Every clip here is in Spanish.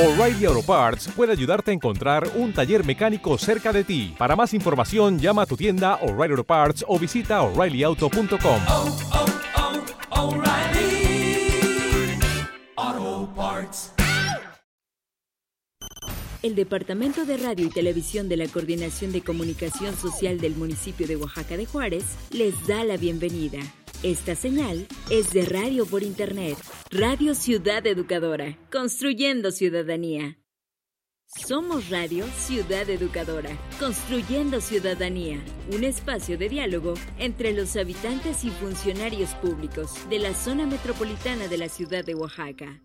O'Reilly Auto Parts puede ayudarte a encontrar un taller mecánico cerca de ti. Para más información, llama a tu tienda O'Reilly Auto Parts o visita oreillyauto.com. oh, oh, Parts. El Departamento de Radio y Televisión de la Coordinación de Comunicación Social del municipio de Oaxaca de Juárez les da la bienvenida. Esta señal es de radio por Internet, Radio Ciudad Educadora, construyendo ciudadanía. Somos Radio Ciudad Educadora, construyendo ciudadanía, un espacio de diálogo entre los habitantes y funcionarios públicos de la zona metropolitana de la ciudad de Oaxaca.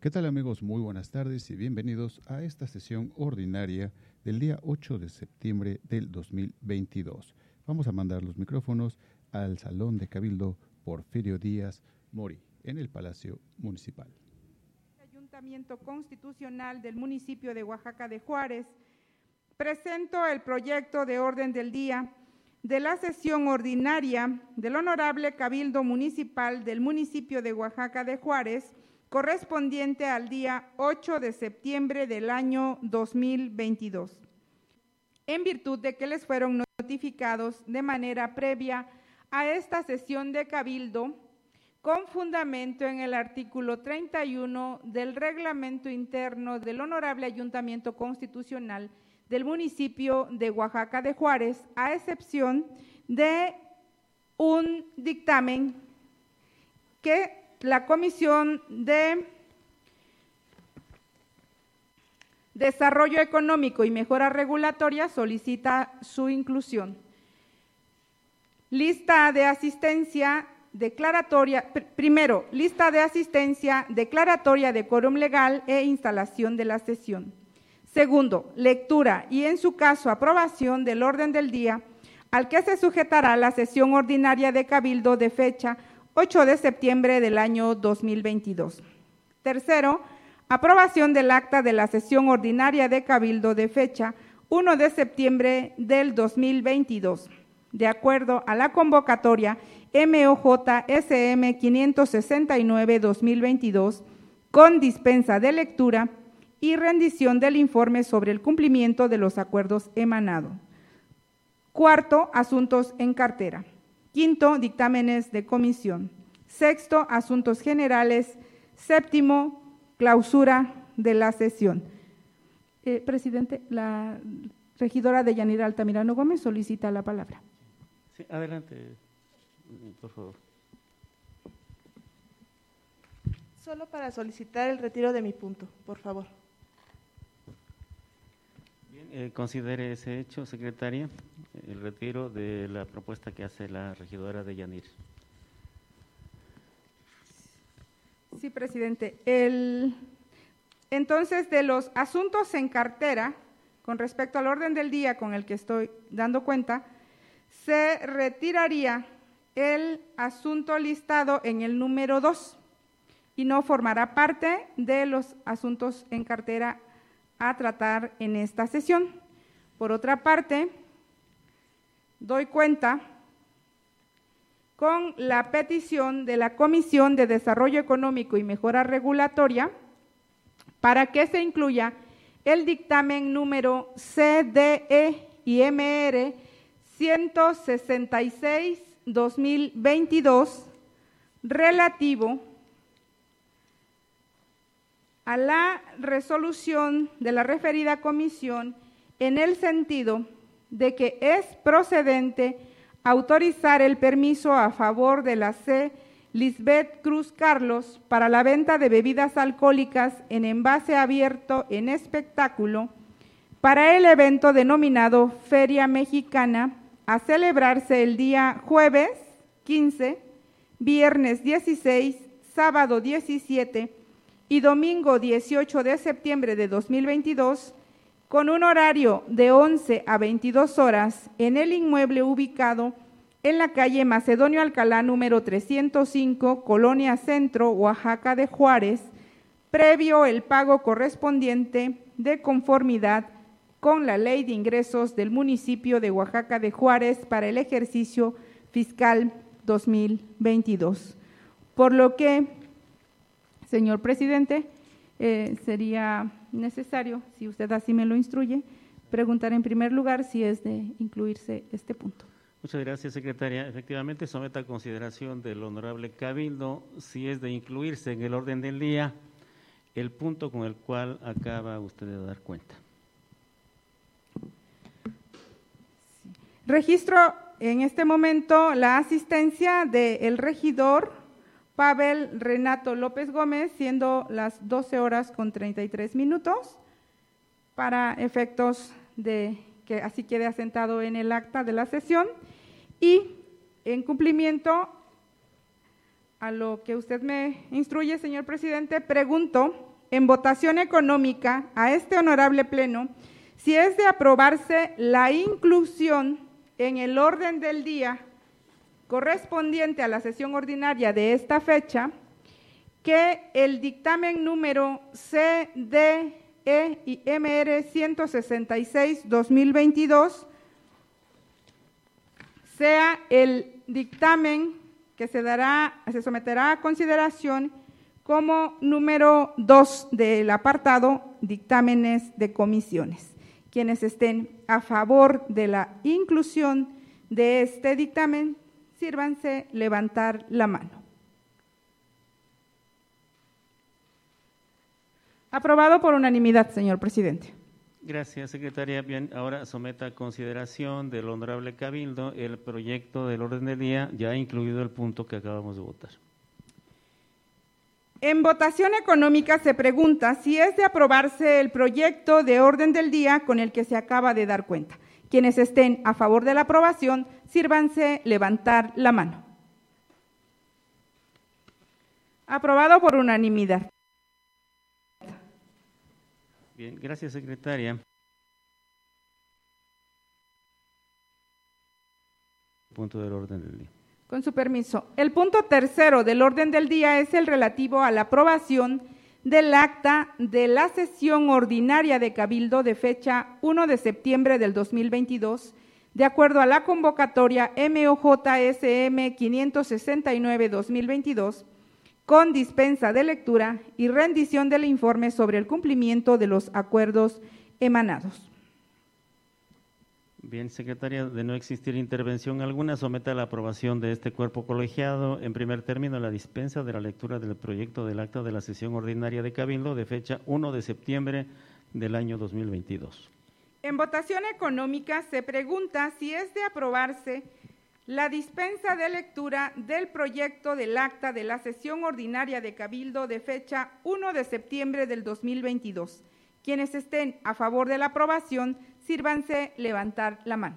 ¿Qué tal amigos? Muy buenas tardes y bienvenidos a esta sesión ordinaria del día 8 de septiembre del 2022. Vamos a mandar los micrófonos al Salón de Cabildo Porfirio Díaz Mori en el Palacio Municipal. Ayuntamiento Constitucional del municipio de Oaxaca de Juárez, presento el proyecto de orden del día de la sesión ordinaria del Honorable Cabildo Municipal del municipio de Oaxaca de Juárez, correspondiente al día 8 de septiembre del año 2022. En virtud de que les fueron notificados de manera previa a esta sesión de Cabildo, con fundamento en el artículo 31 del reglamento interno del Honorable Ayuntamiento Constitucional del municipio de Oaxaca de Juárez, a excepción de un dictamen que la Comisión de Desarrollo Económico y Mejora Regulatoria solicita su inclusión. Lista de asistencia declaratoria, primero, lista de asistencia, declaratoria de quórum legal e instalación de la sesión. Segundo, lectura y en su caso aprobación del orden del día al que se sujetará la sesión ordinaria de Cabildo de fecha 8 de septiembre del año 2022. Tercero, aprobación del acta de la sesión ordinaria de Cabildo de fecha 1 de septiembre del 2022, de acuerdo a la convocatoria MOJ SM 569-2022, con dispensa de lectura y rendición del informe sobre el cumplimiento de los acuerdos emanados. Cuarto, asuntos en cartera. Quinto, dictámenes de comisión. Sexto, asuntos generales. Séptimo, clausura de la sesión. Eh, presidente, la regidora de Yanira Altamirano Gómez solicita la palabra. Sí, adelante, por favor. Solo para solicitar el retiro de mi punto, por favor. Bien, eh, considere ese hecho, secretaria, el retiro de la propuesta que hace la regidora de Yanir. Sí, presidente. El, entonces, de los asuntos en cartera, con respecto al orden del día con el que estoy dando cuenta, se retiraría el asunto listado en el número 2 y no formará parte de los asuntos en cartera a tratar en esta sesión. Por otra parte, doy cuenta con la petición de la Comisión de Desarrollo Económico y Mejora Regulatoria para que se incluya el dictamen número CDE y MR 166-2022 relativo a la resolución de la referida comisión en el sentido de que es procedente autorizar el permiso a favor de la C. Lisbeth Cruz Carlos para la venta de bebidas alcohólicas en envase abierto en espectáculo para el evento denominado Feria Mexicana a celebrarse el día jueves 15, viernes 16, sábado 17 y domingo 18 de septiembre de 2022 con un horario de 11 a 22 horas en el inmueble ubicado en la calle Macedonio Alcalá número 305, Colonia Centro, Oaxaca de Juárez, previo el pago correspondiente de conformidad con la ley de ingresos del municipio de Oaxaca de Juárez para el ejercicio fiscal 2022. Por lo que, señor presidente, eh, sería necesario, si usted así me lo instruye, preguntar en primer lugar si es de incluirse este punto. Muchas gracias, secretaria. Efectivamente, someta a consideración del honorable Cabildo si es de incluirse en el orden del día el punto con el cual acaba usted de dar cuenta. Registro en este momento la asistencia del regidor Pavel Renato López Gómez, siendo las 12 horas con 33 minutos, para efectos de que así quede asentado en el acta de la sesión. Y en cumplimiento a lo que usted me instruye, señor presidente, pregunto en votación económica a este honorable pleno si es de aprobarse la inclusión en el orden del día correspondiente a la sesión ordinaria de esta fecha, que el dictamen número CDE y MR 166-2022 sea el dictamen que se dará, se someterá a consideración como número dos del apartado dictámenes de comisiones. Quienes estén a favor de la inclusión de este dictamen, sírvanse levantar la mano. Aprobado por unanimidad, señor presidente. Gracias, secretaria. Bien, ahora someta a consideración del honorable Cabildo el proyecto del orden del día, ya incluido el punto que acabamos de votar. En votación económica se pregunta si es de aprobarse el proyecto de orden del día con el que se acaba de dar cuenta. Quienes estén a favor de la aprobación, sírvanse levantar la mano. Aprobado por unanimidad. Bien, gracias, secretaria. Punto del orden del día. Con su permiso. El punto tercero del orden del día es el relativo a la aprobación del acta de la sesión ordinaria de Cabildo de fecha 1 de septiembre del 2022, de acuerdo a la convocatoria MOJSM 569-2022, con dispensa de lectura y rendición del informe sobre el cumplimiento de los acuerdos emanados. Bien, secretaria, de no existir intervención alguna, someta la aprobación de este cuerpo colegiado, en primer término, la dispensa de la lectura del proyecto del acta de la sesión ordinaria de Cabildo de fecha 1 de septiembre del año 2022. En votación económica se pregunta si es de aprobarse la dispensa de lectura del proyecto del acta de la sesión ordinaria de Cabildo de fecha 1 de septiembre del 2022. Quienes estén a favor de la aprobación, sírvanse levantar la mano.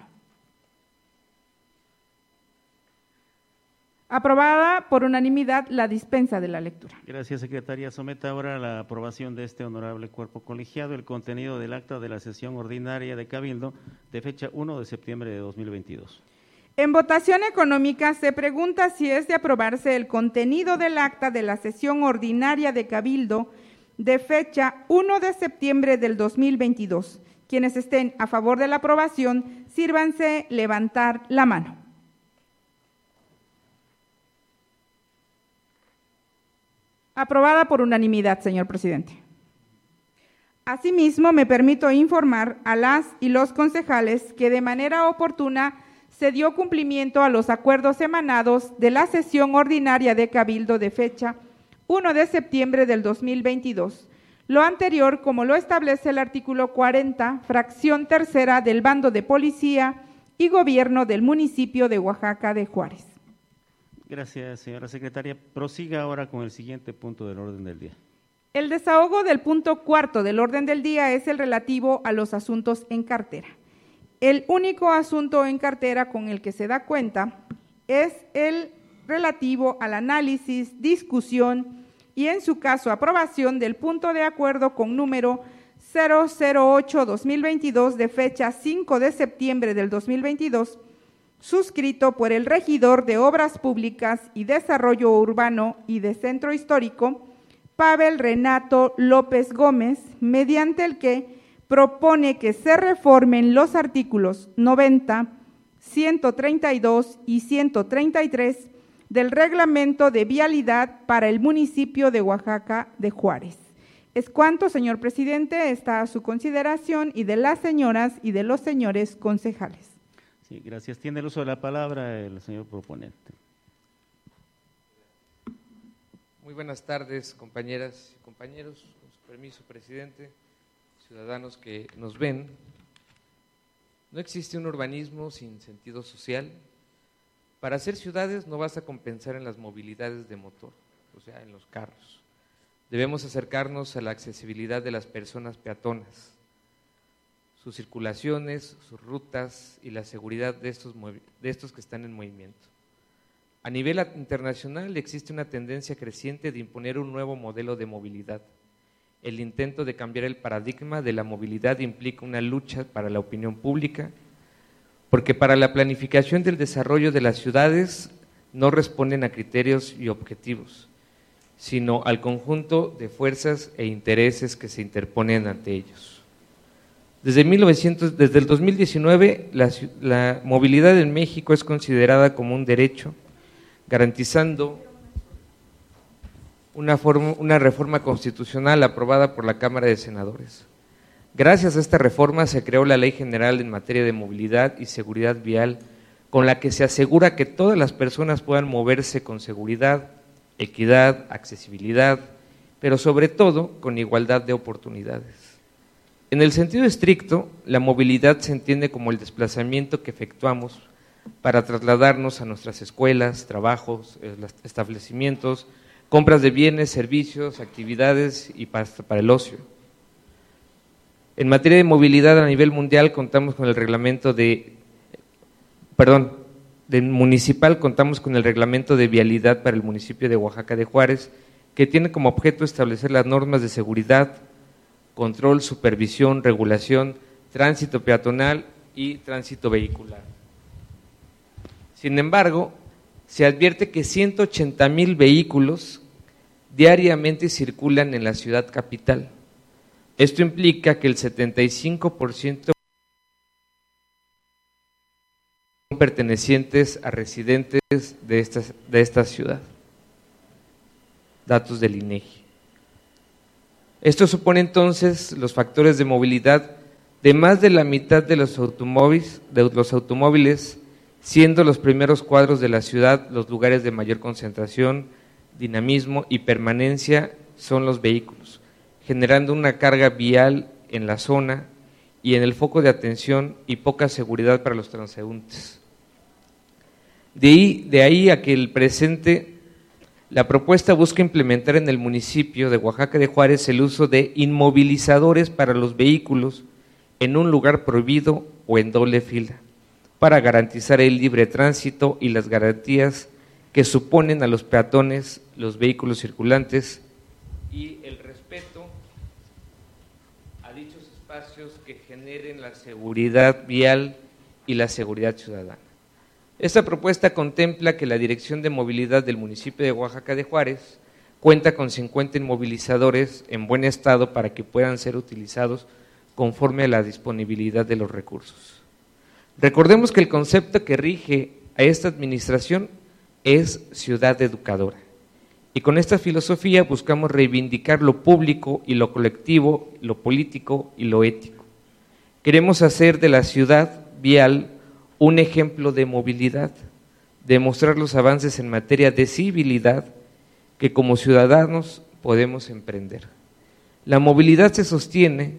Aprobada por unanimidad la dispensa de la lectura. Gracias, secretaria. Someta ahora a la aprobación de este honorable cuerpo colegiado el contenido del acta de la sesión ordinaria de Cabildo de fecha 1 de septiembre de 2022. En votación económica se pregunta si es de aprobarse el contenido del acta de la sesión ordinaria de Cabildo de fecha 1 de septiembre del 2022. Quienes estén a favor de la aprobación, sírvanse levantar la mano. Aprobada por unanimidad, señor presidente. Asimismo, me permito informar a las y los concejales que de manera oportuna se dio cumplimiento a los acuerdos emanados de la sesión ordinaria de Cabildo de fecha 1 de septiembre del 2022. Lo anterior, como lo establece el artículo 40, fracción tercera del bando de policía y gobierno del municipio de Oaxaca de Juárez. Gracias, señora secretaria. Prosiga ahora con el siguiente punto del orden del día. El desahogo del punto cuarto del orden del día es el relativo a los asuntos en cartera. El único asunto en cartera con el que se da cuenta es el relativo al análisis, discusión y en su caso aprobación del punto de acuerdo con número 008-2022 de fecha 5 de septiembre del 2022, suscrito por el regidor de Obras Públicas y Desarrollo Urbano y de Centro Histórico, Pavel Renato López Gómez, mediante el que propone que se reformen los artículos 90, 132 y 133 del reglamento de vialidad para el municipio de Oaxaca de Juárez. Es cuanto, señor presidente, está a su consideración y de las señoras y de los señores concejales. Sí, gracias. Tiene el uso de la palabra el señor proponente. Muy buenas tardes, compañeras y compañeros. Con su permiso, presidente, ciudadanos que nos ven. No existe un urbanismo sin sentido social, para hacer ciudades no vas a compensar en las movilidades de motor, o sea, en los carros. Debemos acercarnos a la accesibilidad de las personas peatonas, sus circulaciones, sus rutas y la seguridad de estos, de estos que están en movimiento. A nivel internacional existe una tendencia creciente de imponer un nuevo modelo de movilidad. El intento de cambiar el paradigma de la movilidad implica una lucha para la opinión pública porque para la planificación del desarrollo de las ciudades no responden a criterios y objetivos, sino al conjunto de fuerzas e intereses que se interponen ante ellos. Desde, 1900, desde el 2019, la, la movilidad en México es considerada como un derecho, garantizando una, forma, una reforma constitucional aprobada por la Cámara de Senadores. Gracias a esta reforma se creó la Ley General en materia de movilidad y seguridad vial, con la que se asegura que todas las personas puedan moverse con seguridad, equidad, accesibilidad, pero sobre todo con igualdad de oportunidades. En el sentido estricto, la movilidad se entiende como el desplazamiento que efectuamos para trasladarnos a nuestras escuelas, trabajos, establecimientos, compras de bienes, servicios, actividades y para el ocio. En materia de movilidad a nivel mundial contamos con el reglamento de, perdón, de municipal contamos con el reglamento de vialidad para el municipio de Oaxaca de Juárez, que tiene como objeto establecer las normas de seguridad, control, supervisión, regulación, tránsito peatonal y tránsito vehicular. Sin embargo, se advierte que 180 mil vehículos diariamente circulan en la ciudad capital esto implica que el 75% son pertenecientes a residentes de esta, ciudad. Datos del INEGI. Esto supone entonces los factores de movilidad de más de la mitad de los automóviles, siendo los primeros cuadros de la ciudad los lugares de mayor concentración, dinamismo y permanencia son los vehículos generando una carga vial en la zona y en el foco de atención y poca seguridad para los transeúntes. De ahí, a que el presente, la propuesta busca implementar en el municipio de Oaxaca de Juárez el uso de inmovilizadores para los vehículos en un lugar prohibido o en doble fila, para garantizar el libre tránsito y las garantías que suponen a los peatones, los vehículos circulantes y el que generen la seguridad vial y la seguridad ciudadana. Esta propuesta contempla que la Dirección de Movilidad del municipio de Oaxaca de Juárez cuenta con 50 inmovilizadores en buen estado para que puedan ser utilizados conforme a la disponibilidad de los recursos. Recordemos que el concepto que rige a esta administración es ciudad educadora. Y con esta filosofía buscamos reivindicar lo público y lo colectivo, lo político y lo ético. Queremos hacer de la ciudad vial un ejemplo de movilidad, demostrar los avances en materia de civilidad que como ciudadanos podemos emprender. La movilidad se sostiene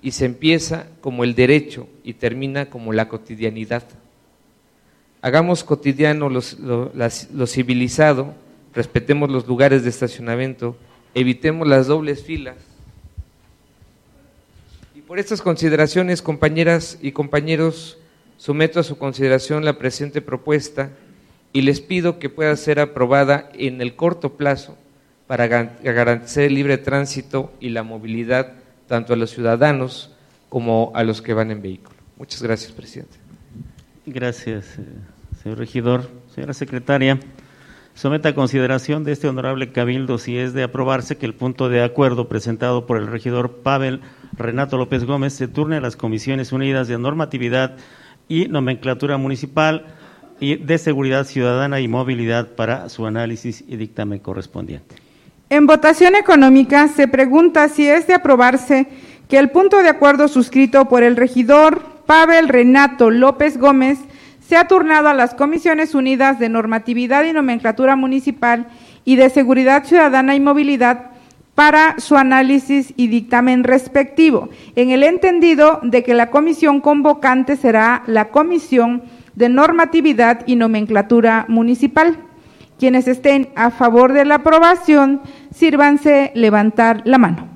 y se empieza como el derecho y termina como la cotidianidad. Hagamos cotidiano lo civilizado respetemos los lugares de estacionamiento, evitemos las dobles filas. Y por estas consideraciones, compañeras y compañeros, someto a su consideración la presente propuesta y les pido que pueda ser aprobada en el corto plazo para garantizar el libre tránsito y la movilidad tanto a los ciudadanos como a los que van en vehículo. Muchas gracias, presidente. Gracias, eh, señor regidor. Señora secretaria, somete a consideración de este honorable cabildo si es de aprobarse que el punto de acuerdo presentado por el regidor Pavel Renato López Gómez se turne a las Comisiones Unidas de Normatividad y Nomenclatura Municipal y de Seguridad Ciudadana y Movilidad para su análisis y dictamen correspondiente. En votación económica se pregunta si es de aprobarse que el punto de acuerdo suscrito por el regidor Pavel Renato López Gómez se ha turnado a las Comisiones Unidas de Normatividad y Nomenclatura Municipal y de Seguridad Ciudadana y Movilidad para su análisis y dictamen respectivo, en el entendido de que la comisión convocante será la Comisión de Normatividad y Nomenclatura Municipal. Quienes estén a favor de la aprobación, sírvanse levantar la mano.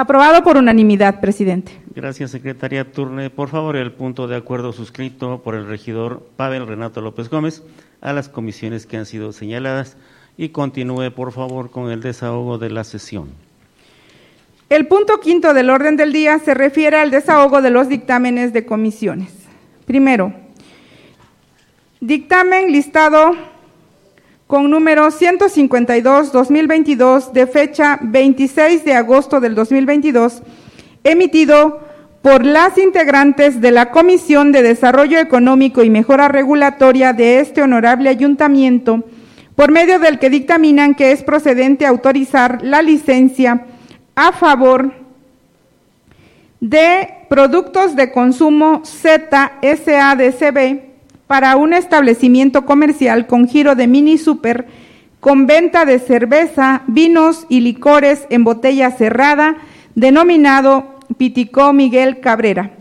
Aprobado por unanimidad, presidente. Gracias, secretaria Turne. Por favor, el punto de acuerdo suscrito por el regidor Pavel Renato López Gómez a las comisiones que han sido señaladas y continúe, por favor, con el desahogo de la sesión. El punto quinto del orden del día se refiere al desahogo de los dictámenes de comisiones. Primero, dictamen listado con número 152-2022 de fecha 26 de agosto del 2022, emitido por las integrantes de la Comisión de Desarrollo Económico y Mejora Regulatoria de este honorable ayuntamiento, por medio del que dictaminan que es procedente autorizar la licencia a favor de productos de consumo ZSADCB para un establecimiento comercial con giro de mini super con venta de cerveza, vinos y licores en botella cerrada, denominado Piticó Miguel Cabrera,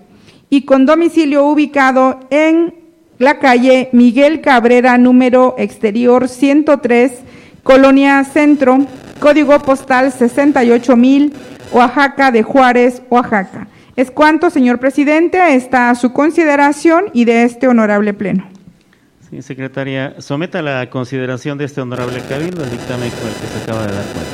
y con domicilio ubicado en la calle Miguel Cabrera, número exterior 103, Colonia Centro, código postal 68000, Oaxaca de Juárez, Oaxaca. Es cuanto, señor presidente, está a su consideración y de este honorable pleno. Sí, secretaria, someta a la consideración de este honorable cabildo el dictamen con el que se acaba de dar cuenta.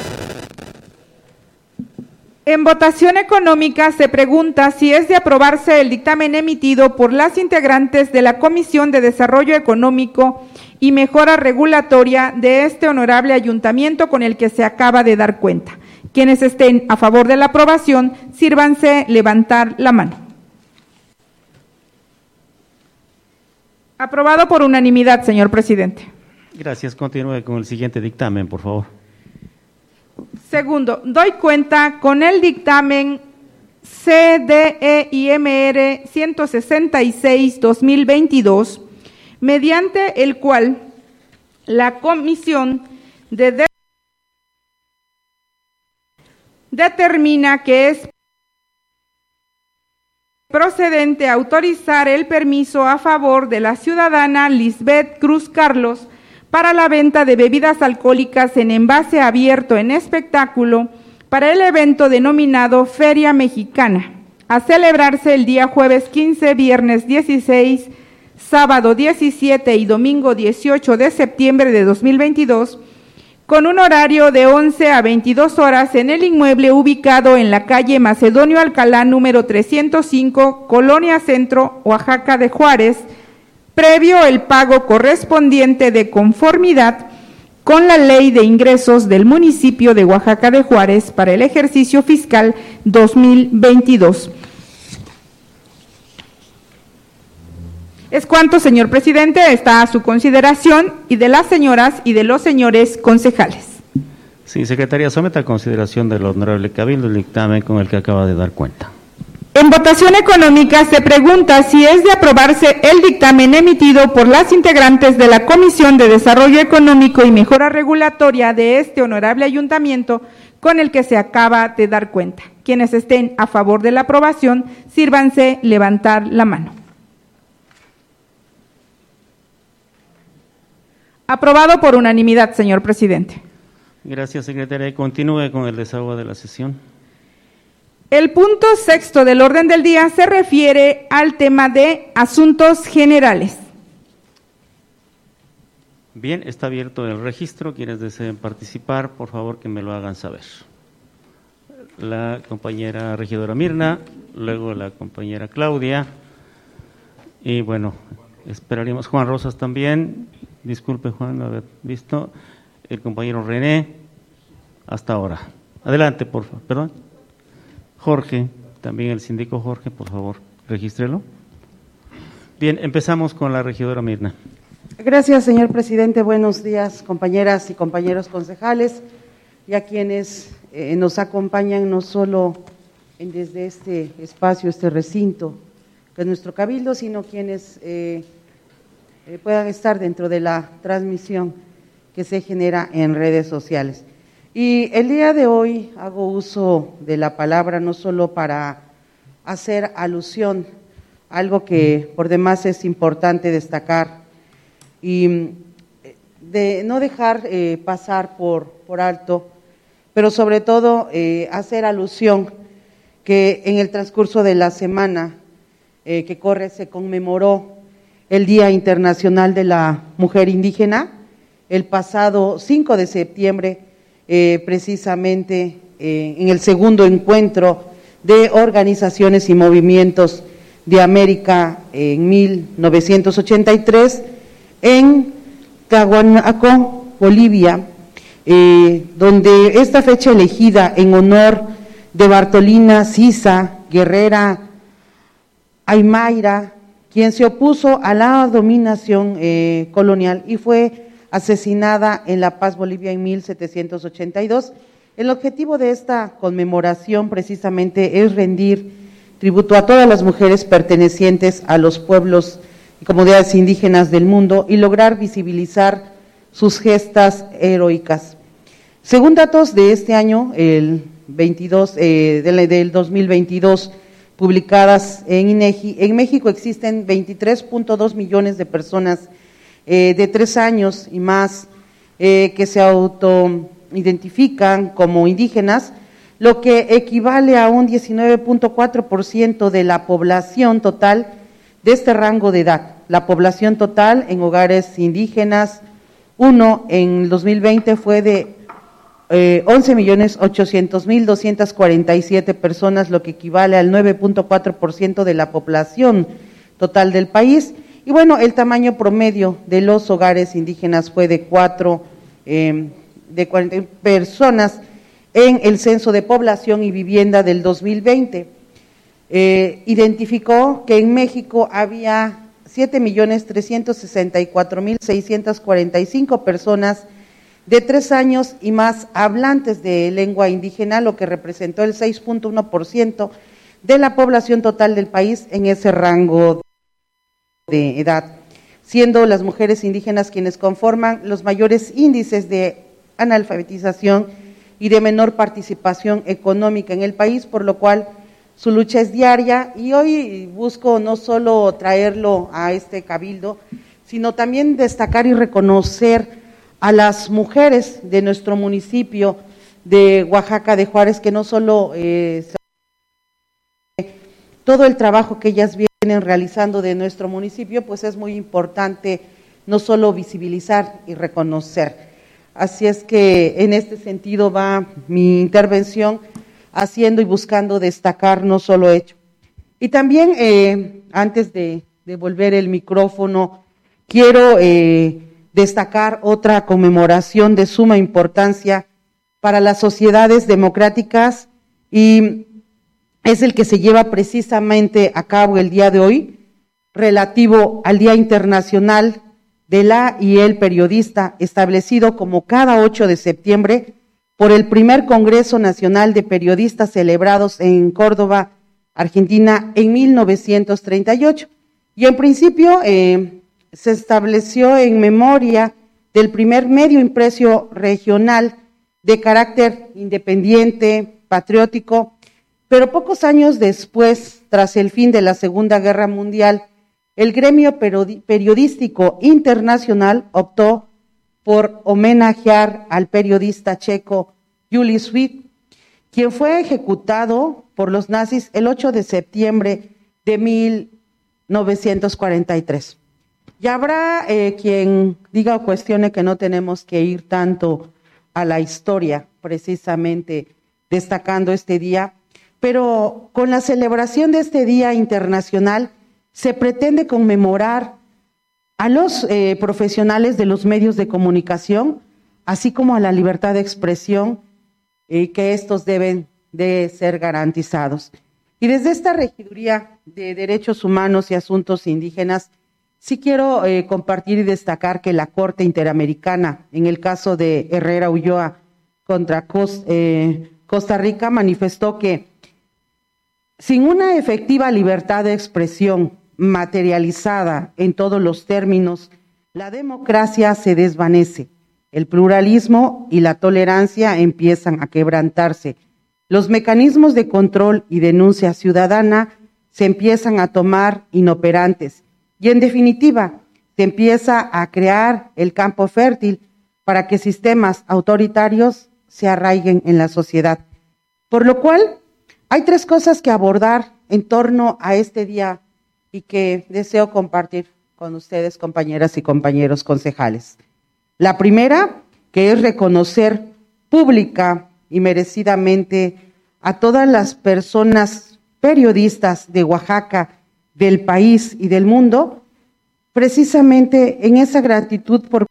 En votación económica se pregunta si es de aprobarse el dictamen emitido por las integrantes de la Comisión de Desarrollo Económico y Mejora Regulatoria de este honorable ayuntamiento con el que se acaba de dar cuenta. Quienes estén a favor de la aprobación, sírvanse levantar la mano. Aprobado por unanimidad, señor presidente. Gracias. Continúe con el siguiente dictamen, por favor. Segundo, doy cuenta con el dictamen CDEIMR 166-2022, mediante el cual la Comisión de determina que es procedente autorizar el permiso a favor de la ciudadana Lisbeth Cruz Carlos para la venta de bebidas alcohólicas en envase abierto en espectáculo para el evento denominado Feria Mexicana, a celebrarse el día jueves 15, viernes 16, sábado 17 y domingo 18 de septiembre de 2022 con un horario de 11 a 22 horas en el inmueble ubicado en la calle Macedonio Alcalá número 305, Colonia Centro, Oaxaca de Juárez, previo el pago correspondiente de conformidad con la Ley de Ingresos del municipio de Oaxaca de Juárez para el ejercicio fiscal 2022. Es cuanto, señor presidente, está a su consideración y de las señoras y de los señores concejales. Sí, secretaria, someta a consideración del honorable cabildo el dictamen con el que acaba de dar cuenta. En votación económica se pregunta si es de aprobarse el dictamen emitido por las integrantes de la Comisión de Desarrollo Económico y Mejora Regulatoria de este honorable ayuntamiento con el que se acaba de dar cuenta. Quienes estén a favor de la aprobación, sírvanse levantar la mano. Aprobado por unanimidad, señor presidente. Gracias, secretaria. Continúe con el desahogo de la sesión. El punto sexto del orden del día se refiere al tema de asuntos generales. Bien, está abierto el registro. Quienes deseen participar, por favor que me lo hagan saber. La compañera regidora Mirna, luego la compañera Claudia y bueno, esperaríamos Juan Rosas también. Disculpe Juan, haber visto. El compañero René, hasta ahora. Adelante, por favor. Perdón. Jorge, también el síndico Jorge, por favor, regístrelo. Bien, empezamos con la regidora Mirna. Gracias, señor presidente. Buenos días, compañeras y compañeros concejales y a quienes eh, nos acompañan no solo en, desde este espacio, este recinto, que es nuestro cabildo, sino quienes eh, eh, puedan estar dentro de la transmisión que se genera en redes sociales. Y el día de hoy hago uso de la palabra no solo para hacer alusión, algo que por demás es importante destacar, y mm, de no dejar eh, pasar por, por, alto, pero sobre todo eh, hacer alusión que en el transcurso de la semana eh, que corre se conmemoró el Día Internacional de la Mujer Indígena, el pasado 5 de septiembre, precisamente en el segundo encuentro de organizaciones y movimientos de América en 1983 en Caguanaco, Bolivia, eh, donde esta fecha elegida en honor de Bartolina Sisa, guerrera Aymaira, quien se opuso a la dominación eh, colonial y fue asesinada en La Paz, Bolivia, en 1782. El objetivo de esta conmemoración precisamente es rendir tributo a todas las mujeres pertenecientes a los pueblos y comunidades indígenas del mundo y lograr visibilizar sus gestas heroicas. Según datos de este año, el 22, eh, del, 2022, publicadas en INEGI, en México existen 23.2 millones de personas eh, de tres años y más eh, que se autoidentifican como indígenas, lo que equivale a un 19.4% de la población total de este rango de edad. La población total en hogares indígenas, uno en 2020 fue de eh, 11.800.247 personas, lo que equivale al 9.4% de la población total del país. Y bueno, el tamaño promedio de los hogares indígenas fue de 4, eh, de 40 personas en el censo de población y vivienda del 2020 eh, identificó que en México había 7.364.645 personas de tres años y más hablantes de lengua indígena, lo que representó el 6.1% de la población total del país en ese rango de edad, siendo las mujeres indígenas quienes conforman los mayores índices de analfabetización y de menor participación económica en el país, por lo cual su lucha es diaria. Y hoy busco no solo traerlo a este cabildo, sino también destacar y reconocer a las mujeres de nuestro municipio de Oaxaca de Juárez, que no solo eh, todo el trabajo que ellas vienen realizando de nuestro municipio, pues es muy importante no solo visibilizar y reconocer. Así es que en este sentido va mi intervención haciendo y buscando destacar no solo hecho. Y también, eh, antes de devolver el micrófono, quiero eh, destacar otra conmemoración de suma importancia para las sociedades democráticas y es el que se lleva precisamente a cabo el día de hoy, relativo al Día Internacional de la y el Periodista, establecido como cada 8 de septiembre por el primer Congreso Nacional de Periodistas celebrados en Córdoba, Argentina, en 1938. Y en principio eh, se estableció en memoria del primer medio impreso regional de carácter independiente, patriótico, pero pocos años después, tras el fin de la Segunda Guerra Mundial, el gremio periodístico internacional optó por homenajear al periodista checo Julius Witt, quien fue ejecutado por los nazis el 8 de septiembre de 1943. Y habrá eh, quien diga o cuestione que no tenemos que ir tanto a la historia, precisamente destacando este día, pero con la celebración de este Día Internacional se pretende conmemorar a los eh, profesionales de los medios de comunicación, así como a la libertad de expresión, y que estos deben de ser garantizados. Y desde esta regiduría de Derechos Humanos y Asuntos Indígenas, sí quiero eh, compartir y destacar que la Corte Interamericana, en el caso de Herrera Ulloa contra eh, Costa Rica, manifestó que sin una efectiva libertad de expresión materializada en todos los términos, la democracia se desvanece, el pluralismo y la tolerancia empiezan a quebrantarse, los mecanismos de control y denuncia ciudadana se empiezan a tomar inoperantes y en definitiva se empieza a crear el campo fértil para que sistemas autoritarios se arraiguen en la sociedad. Por lo cual, hay tres cosas que abordar en torno a este día y que deseo compartir con ustedes, compañeras y compañeros concejales. La primera, que es reconocer pública y merecidamente a todas las personas periodistas de Oaxaca, del país y del mundo, precisamente en esa gratitud por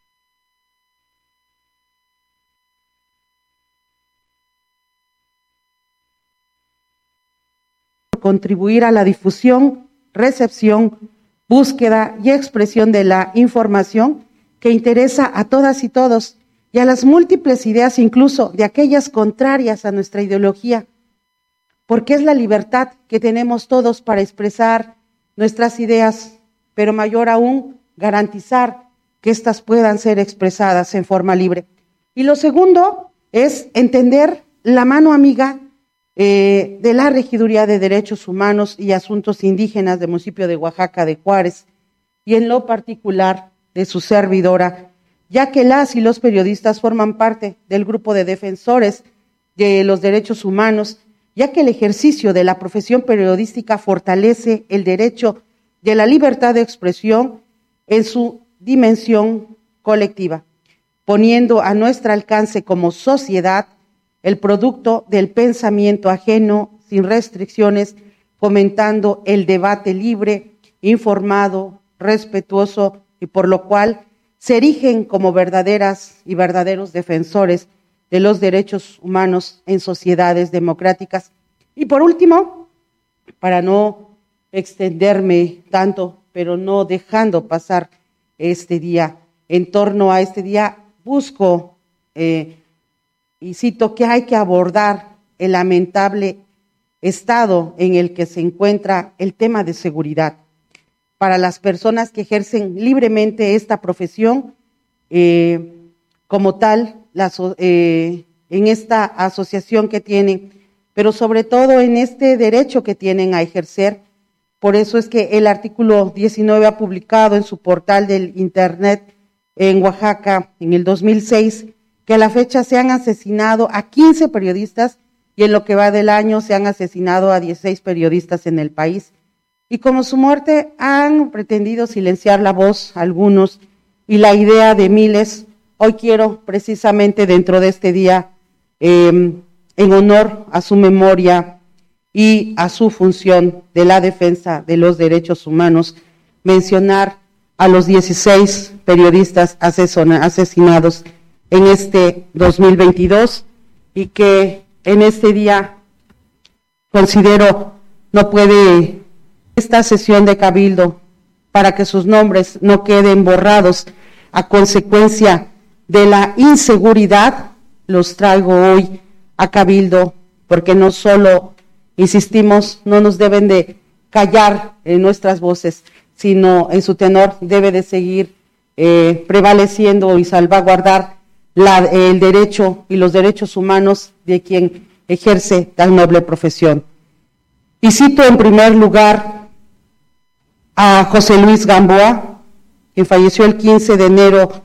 contribuir a la difusión, recepción, búsqueda y expresión de la información que interesa a todas y todos y a las múltiples ideas incluso de aquellas contrarias a nuestra ideología, porque es la libertad que tenemos todos para expresar nuestras ideas, pero mayor aún garantizar que éstas puedan ser expresadas en forma libre. Y lo segundo es entender la mano amiga eh, de la Regiduría de Derechos Humanos y Asuntos Indígenas del municipio de Oaxaca de Juárez y en lo particular de su servidora, ya que las y los periodistas forman parte del grupo de defensores de los derechos humanos, ya que el ejercicio de la profesión periodística fortalece el derecho de la libertad de expresión en su dimensión colectiva, poniendo a nuestro alcance como sociedad el producto del pensamiento ajeno, sin restricciones, fomentando el debate libre, informado, respetuoso y por lo cual se erigen como verdaderas y verdaderos defensores de los derechos humanos en sociedades democráticas. Y por último, para no extenderme tanto, pero no dejando pasar este día, en torno a este día busco eh, y cito que hay que abordar el lamentable estado en el que se encuentra el tema de seguridad para las personas que ejercen libremente esta profesión, eh, como tal, eh, en esta asociación que tienen, pero sobre todo en este derecho que tienen a ejercer. Por eso es que el artículo 19 ha publicado en su portal del Internet en Oaxaca en el 2006 que a la fecha se han asesinado a 15 periodistas y en lo que va del año se han asesinado a 16 periodistas en el país. Y como su muerte han pretendido silenciar la voz algunos y la idea de miles, hoy quiero precisamente dentro de este día, em, en honor a su memoria y a su función de la defensa de los derechos humanos, mencionar a los 16 periodistas asesinados en este 2022 y que en este día considero no puede esta sesión de cabildo para que sus nombres no queden borrados a consecuencia de la inseguridad, los traigo hoy a cabildo porque no solo, insistimos, no nos deben de callar en nuestras voces, sino en su tenor debe de seguir eh, prevaleciendo y salvaguardar el derecho y los derechos humanos de quien ejerce tal noble profesión. Y cito en primer lugar a José Luis Gamboa, quien falleció el 15 de enero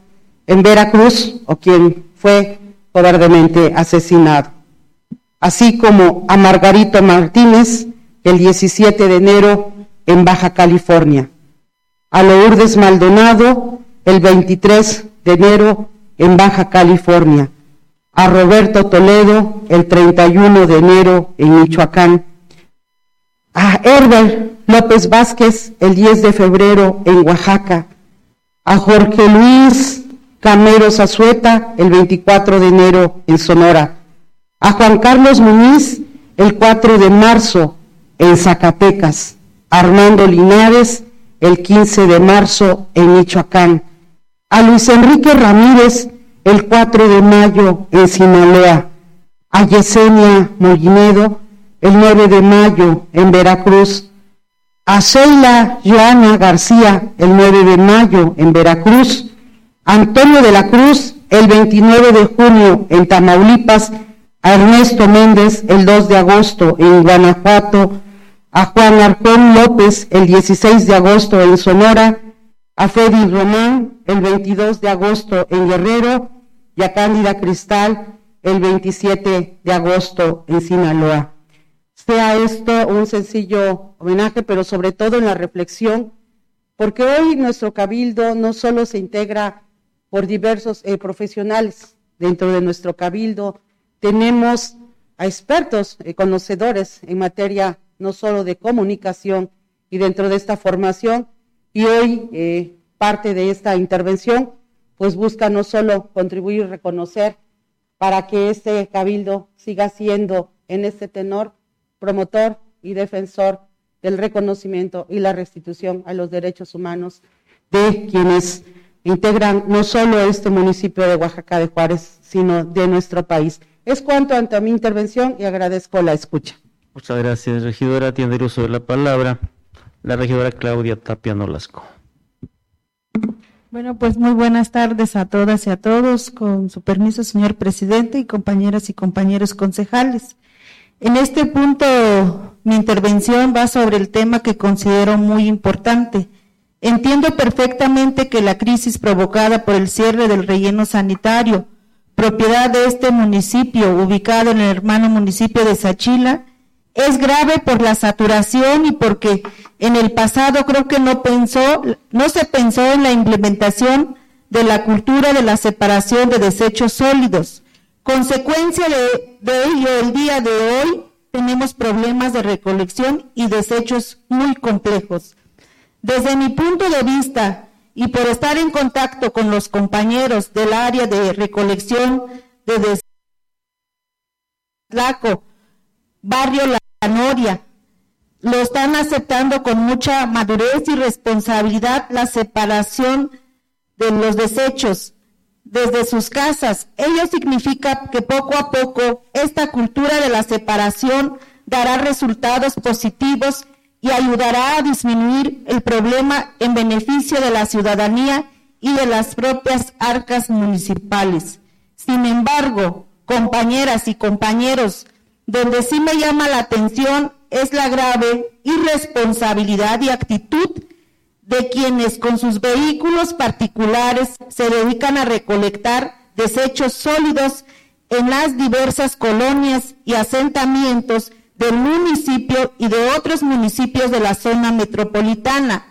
en Veracruz, o quien fue cobardemente asesinado, así como a Margarito Martínez, el 17 de enero en Baja California. a Lourdes Maldonado el 23 de enero en Baja California, a Roberto Toledo el 31 de enero en Michoacán, a Herbert López Vázquez el 10 de febrero en Oaxaca, a Jorge Luis Camero Zazueta el 24 de enero en Sonora, a Juan Carlos Muñiz el 4 de marzo en Zacatecas, Armando Linares el 15 de marzo en Michoacán, a Luis Enrique Ramírez el 4 de mayo en Sinaloa, a Yesenia Mollinedo el 9 de mayo en Veracruz, a Sheila Joana García el 9 de mayo en Veracruz, Antonio de la Cruz el 29 de junio en Tamaulipas, a Ernesto Méndez el 2 de agosto en Guanajuato, a Juan Arjón López el 16 de agosto en Sonora, a Freddy Román el 22 de agosto en Guerrero y a Cándida Cristal el 27 de agosto en Sinaloa. Sea esto un sencillo homenaje, pero sobre todo en la reflexión, porque hoy nuestro cabildo no solo se integra por diversos eh, profesionales dentro de nuestro cabildo, tenemos a expertos y conocedores en materia no solo de comunicación y dentro de esta formación, y hoy eh, parte de esta intervención pues busca no solo contribuir y reconocer para que este cabildo siga siendo en este tenor promotor y defensor del reconocimiento y la restitución a los derechos humanos de quienes integran no solo este municipio de Oaxaca de Juárez, sino de nuestro país. Es cuanto ante mi intervención y agradezco la escucha. Muchas gracias, regidora. Tiene el uso de la palabra la regidora Claudia Tapia Nolasco. Bueno, pues muy buenas tardes a todas y a todos. Con su permiso, señor presidente y compañeras y compañeros concejales. En este punto, mi intervención va sobre el tema que considero muy importante. Entiendo perfectamente que la crisis provocada por el cierre del relleno sanitario, propiedad de este municipio, ubicado en el hermano municipio de Sachila, es grave por la saturación y porque en el pasado creo que no pensó, no se pensó en la implementación de la cultura de la separación de desechos sólidos. Consecuencia de, de ello, el día de hoy tenemos problemas de recolección y desechos muy complejos. Desde mi punto de vista y por estar en contacto con los compañeros del área de recolección de desechos, barrio La Noria. Lo están aceptando con mucha madurez y responsabilidad la separación de los desechos desde sus casas. Ello significa que poco a poco esta cultura de la separación dará resultados positivos y ayudará a disminuir el problema en beneficio de la ciudadanía y de las propias arcas municipales. Sin embargo, compañeras y compañeros, donde sí me llama la atención es la grave irresponsabilidad y actitud de quienes con sus vehículos particulares se dedican a recolectar desechos sólidos en las diversas colonias y asentamientos del municipio y de otros municipios de la zona metropolitana.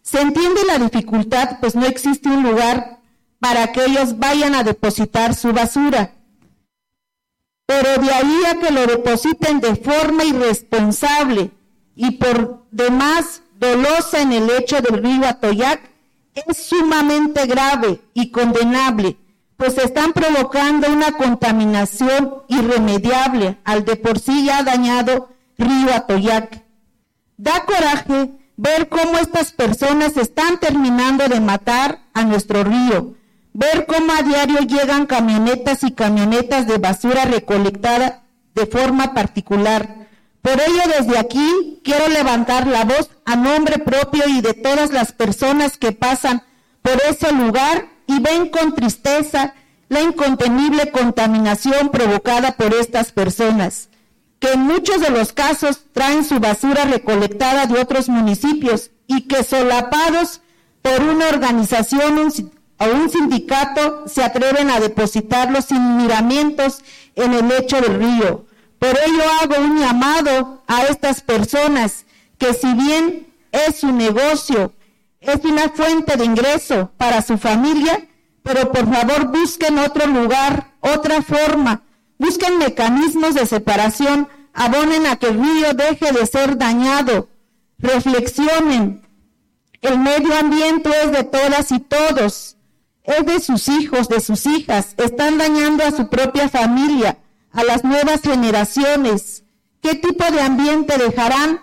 Se entiende la dificultad, pues no existe un lugar para que ellos vayan a depositar su basura. Pero de ahí a que lo depositen de forma irresponsable y por demás dolosa en el hecho del río Atoyac, es sumamente grave y condenable, pues están provocando una contaminación irremediable al de por sí ya dañado río Atoyac. Da coraje ver cómo estas personas están terminando de matar a nuestro río, ver cómo a diario llegan camionetas y camionetas de basura recolectada de forma particular. Por ello, desde aquí quiero levantar la voz a nombre propio y de todas las personas que pasan por ese lugar y ven con tristeza la incontenible contaminación provocada por estas personas, que en muchos de los casos traen su basura recolectada de otros municipios y que solapados por una organización a un sindicato se atreven a depositarlos sin miramientos en el lecho del río. Por ello hago un llamado a estas personas que si bien es su negocio es una fuente de ingreso para su familia, pero por favor busquen otro lugar, otra forma, busquen mecanismos de separación, abonen a que el río deje de ser dañado, reflexionen. El medio ambiente es de todas y todos, es de sus hijos, de sus hijas, están dañando a su propia familia, a las nuevas generaciones. ¿Qué tipo de ambiente dejarán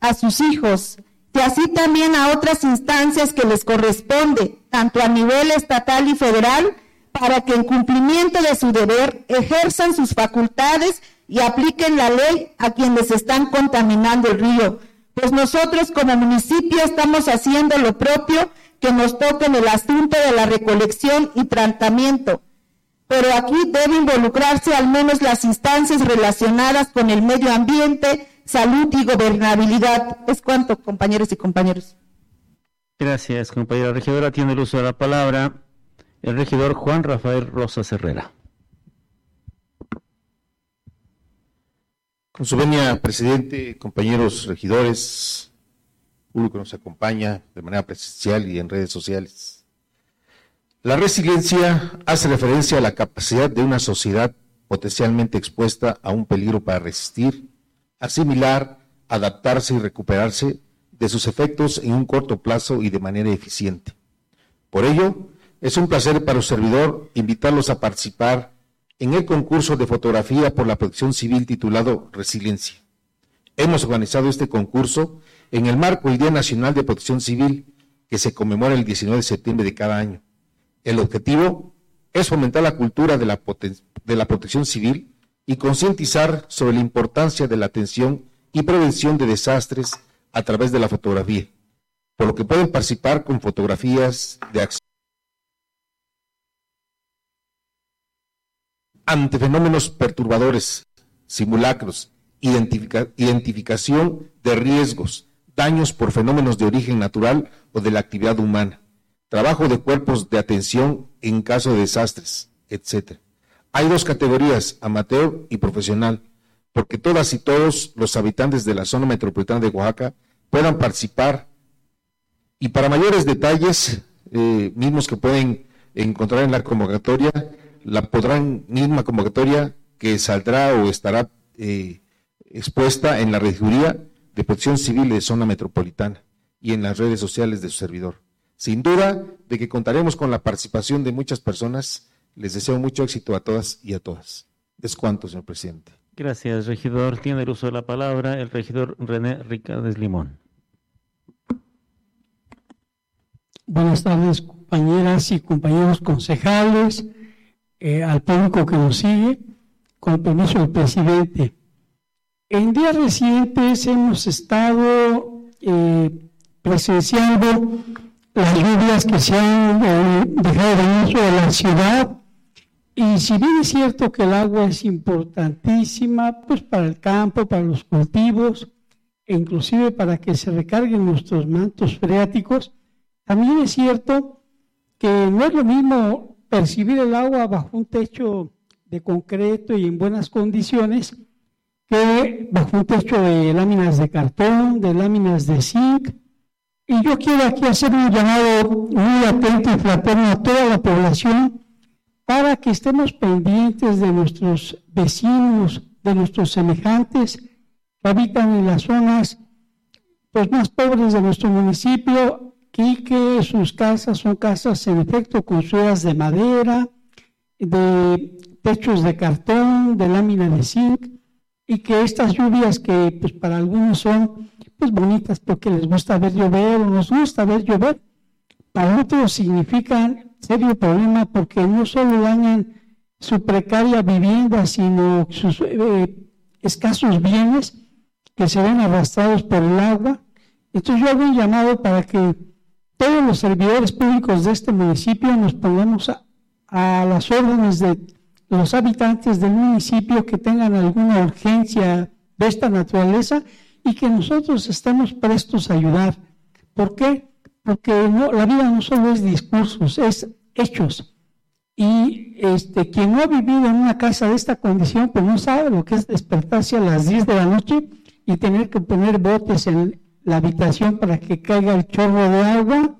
a sus hijos? Y así también a otras instancias que les corresponde, tanto a nivel estatal y federal, para que en cumplimiento de su deber ejerzan sus facultades y apliquen la ley a quienes están contaminando el río. Pues nosotros como municipio estamos haciendo lo propio que nos toca en el asunto de la recolección y tratamiento. Pero aquí debe involucrarse al menos las instancias relacionadas con el medio ambiente, salud y gobernabilidad. Es cuanto, compañeros y compañeros. Gracias, compañera regidora. Tiene el uso de la palabra el regidor Juan Rafael Rosas Herrera. Con su venia, presidente, compañeros regidores, público que nos acompaña de manera presencial y en redes sociales. La resiliencia hace referencia a la capacidad de una sociedad potencialmente expuesta a un peligro para resistir, asimilar, adaptarse y recuperarse de sus efectos en un corto plazo y de manera eficiente. Por ello, es un placer para el servidor invitarlos a participar en el concurso de fotografía por la protección civil titulado Resiliencia. Hemos organizado este concurso en el marco del Día Nacional de Protección Civil, que se conmemora el 19 de septiembre de cada año. El objetivo es fomentar la cultura de la, de la protección civil y concientizar sobre la importancia de la atención y prevención de desastres a través de la fotografía, por lo que pueden participar con fotografías de acción ante fenómenos perturbadores, simulacros, identificación de riesgos, daños por fenómenos de origen natural o de la actividad humana, trabajo de cuerpos de atención en caso de desastres, etc. Hay dos categorías, amateur y profesional, porque todas y todos los habitantes de la zona metropolitana de Oaxaca puedan participar. Y para mayores detalles, eh, mismos que pueden encontrar en la convocatoria, la podrán, misma convocatoria que saldrá o estará eh, expuesta en la regiduría de protección civil de zona metropolitana y en las redes sociales de su servidor. Sin duda de que contaremos con la participación de muchas personas. Les deseo mucho éxito a todas y a todas. Es cuanto, señor presidente. Gracias, regidor. Tiene el uso de la palabra el regidor René Ricardes Limón. Buenas tardes, compañeras y compañeros concejales, eh, al público que nos sigue, con permiso del presidente. En días recientes hemos estado eh, presenciando las lluvias que se han eh, dejado venir sobre la ciudad. Y si bien es cierto que el agua es importantísima, pues para el campo, para los cultivos, e inclusive para que se recarguen nuestros mantos freáticos, también es cierto que no es lo mismo percibir el agua bajo un techo de concreto y en buenas condiciones que bajo un techo de láminas de cartón, de láminas de zinc. Y yo quiero aquí hacer un llamado muy atento y fraterno a toda la población para que estemos pendientes de nuestros vecinos, de nuestros semejantes que habitan en las zonas pues, más pobres de nuestro municipio y que sus casas son casas en efecto construidas de madera, de techos de cartón, de lámina de zinc, y que estas lluvias que pues para algunos son pues bonitas porque les gusta ver llover nos gusta ver llover, para otros significan serio problema porque no solo dañan su precaria vivienda, sino sus eh, escasos bienes que se ven arrastrados por el agua. Entonces yo hago un llamado para que todos los servidores públicos de este municipio nos pongamos a, las órdenes de los habitantes del municipio que tengan alguna urgencia de esta naturaleza y que nosotros estemos prestos a ayudar. ¿Por qué? Porque la vida no solo es discursos, es hechos. Y este, quien no ha vivido en una casa de esta condición, pues no sabe lo que es despertarse a las 10 de la noche y tener que poner botes en la habitación para que caiga el chorro de agua,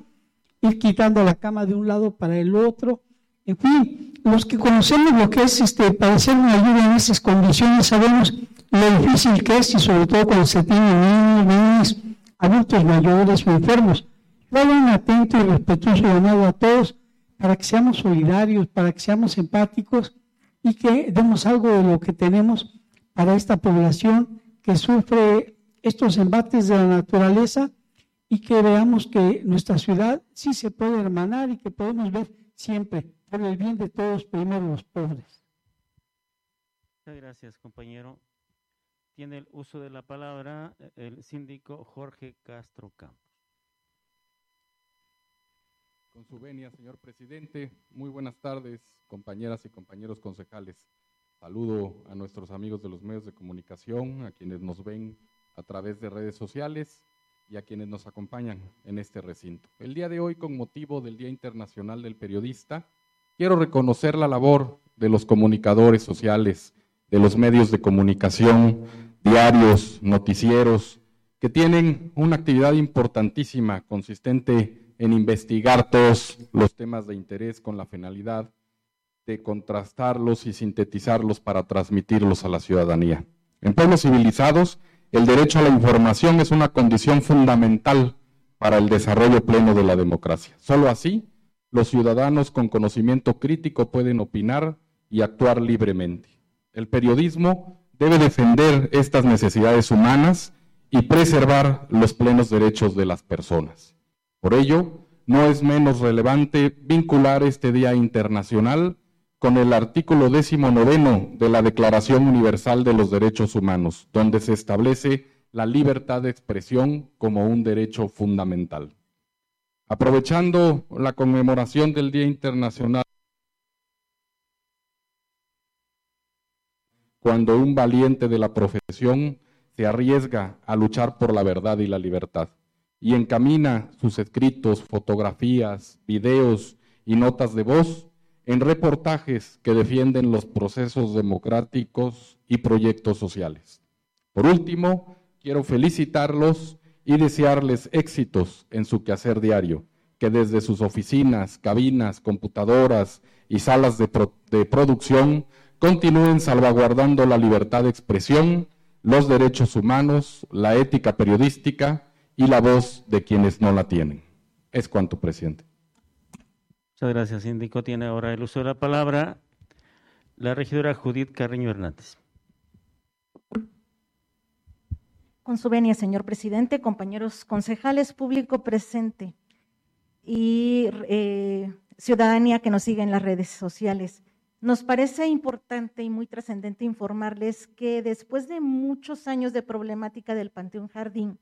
ir quitando la cama de un lado para el otro. En fin, los que conocemos lo que es este, para hacer una ayuda en esas condiciones sabemos lo difícil que es y sobre todo cuando se tienen niños, niños, adultos mayores o enfermos. Hago un atento y respetuoso llamado a todos para que seamos solidarios, para que seamos empáticos y que demos algo de lo que tenemos para esta población que sufre estos embates de la naturaleza y que veamos que nuestra ciudad sí se puede hermanar y que podemos ver siempre por el bien de todos, primero los pobres. Muchas gracias, compañero. Tiene el uso de la palabra el síndico Jorge Castro Campos. Con su venia, señor presidente, muy buenas tardes, compañeras y compañeros concejales. Saludo a nuestros amigos de los medios de comunicación, a quienes nos ven a través de redes sociales y a quienes nos acompañan en este recinto. El día de hoy, con motivo del Día Internacional del Periodista, quiero reconocer la labor de los comunicadores sociales, de los medios de comunicación, diarios, noticieros, que tienen una actividad importantísima, consistente en investigar todos los temas de interés con la finalidad de contrastarlos y sintetizarlos para transmitirlos a la ciudadanía. En pueblos civilizados, el derecho a la información es una condición fundamental para el desarrollo pleno de la democracia. Solo así, los ciudadanos con conocimiento crítico pueden opinar y actuar libremente. El periodismo debe defender estas necesidades humanas y preservar los plenos derechos de las personas. Por ello, no es menos relevante vincular este Día Internacional con el artículo décimo noveno de la Declaración Universal de los Derechos Humanos, donde se establece la libertad de expresión como un derecho fundamental. Aprovechando la conmemoración del Día Internacional, cuando un valiente de la profesión se arriesga a luchar por la verdad y la libertad y encamina sus escritos, fotografías, videos y notas de voz en reportajes que defienden los procesos democráticos y proyectos sociales. Por último, quiero felicitarlos y desearles éxitos en su quehacer diario, que desde sus oficinas, cabinas, computadoras y salas de, de producción continúen salvaguardando la libertad de expresión, los derechos humanos, la ética periodística y la voz de quienes no la tienen. Es cuanto, presidente. Muchas gracias, síndico. Tiene ahora el uso de la palabra la regidora Judith Carreño Hernández. Con su venia, señor presidente, compañeros concejales, público presente y eh, ciudadanía que nos sigue en las redes sociales. Nos parece importante y muy trascendente informarles que después de muchos años de problemática del Panteón Jardín,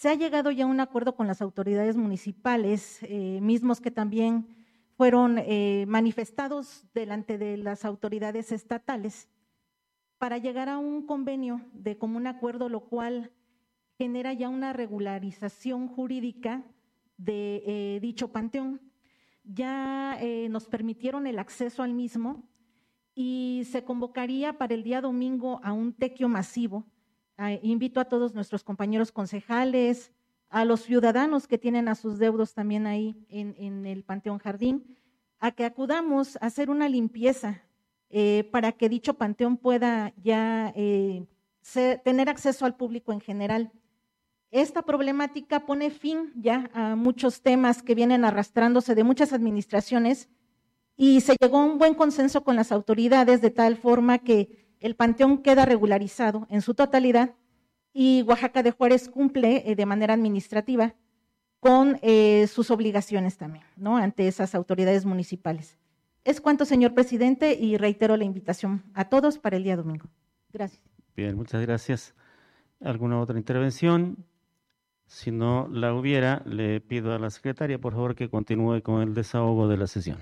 se ha llegado ya a un acuerdo con las autoridades municipales, eh, mismos que también fueron eh, manifestados delante de las autoridades estatales, para llegar a un convenio de común acuerdo, lo cual genera ya una regularización jurídica de eh, dicho panteón. Ya nos permitieron el acceso al mismo y se convocaría para el día domingo a un tequio masivo invito a todos nuestros compañeros concejales, a los ciudadanos que tienen a sus deudos también ahí en, el Panteón Jardín, a que acudamos a hacer una limpieza eh, para que dicho panteón pueda ya eh, tener acceso al público en general. Esta problemática pone fin ya a muchos temas que vienen arrastrándose de muchas administraciones y se llegó a un buen consenso con las autoridades de tal forma que el panteón queda regularizado en su totalidad y Oaxaca de Juárez cumple eh, de manera administrativa con eh, sus obligaciones también, ¿no? Ante esas autoridades municipales. Es cuanto, señor presidente, y reitero la invitación a todos para el día domingo. Gracias. Bien, muchas gracias. ¿Alguna otra intervención? Si no la hubiera, le pido a la secretaria, por favor, que continúe con el desahogo de la sesión.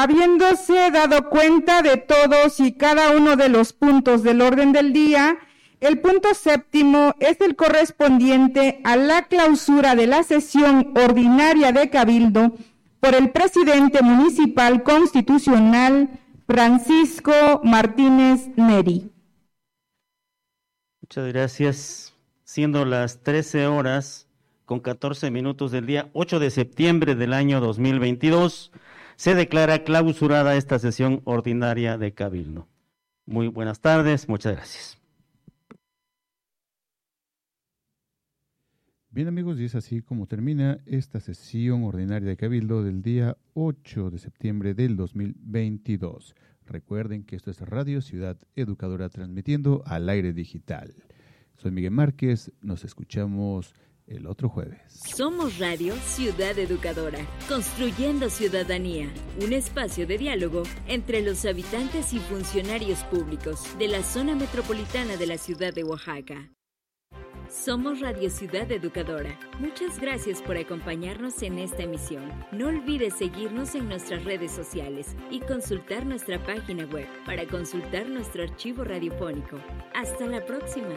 Habiéndose dado cuenta de todos y cada uno de los puntos del orden del día, el punto séptimo es el correspondiente a la clausura de la sesión ordinaria de Cabildo por el presidente municipal constitucional Francisco Martínez Neri. Muchas gracias. Siendo las 13 horas con 14 minutos del día 8 de septiembre del año 2022, se declara clausurada esta sesión ordinaria de Cabildo. Muy buenas tardes, muchas gracias. Bien amigos, y es así como termina esta sesión ordinaria de Cabildo del día 8 de septiembre del 2022. Recuerden que esto es Radio Ciudad Educadora transmitiendo al aire digital. Soy Miguel Márquez, nos escuchamos el otro jueves. Somos Radio Ciudad Educadora, construyendo ciudadanía, un espacio de diálogo entre los habitantes y funcionarios públicos de la zona metropolitana de la ciudad de Oaxaca. Somos Radio Ciudad Educadora. Muchas gracias por acompañarnos en esta emisión. No olvides seguirnos en nuestras redes sociales y consultar nuestra página web para consultar nuestro archivo radiofónico. Hasta la próxima.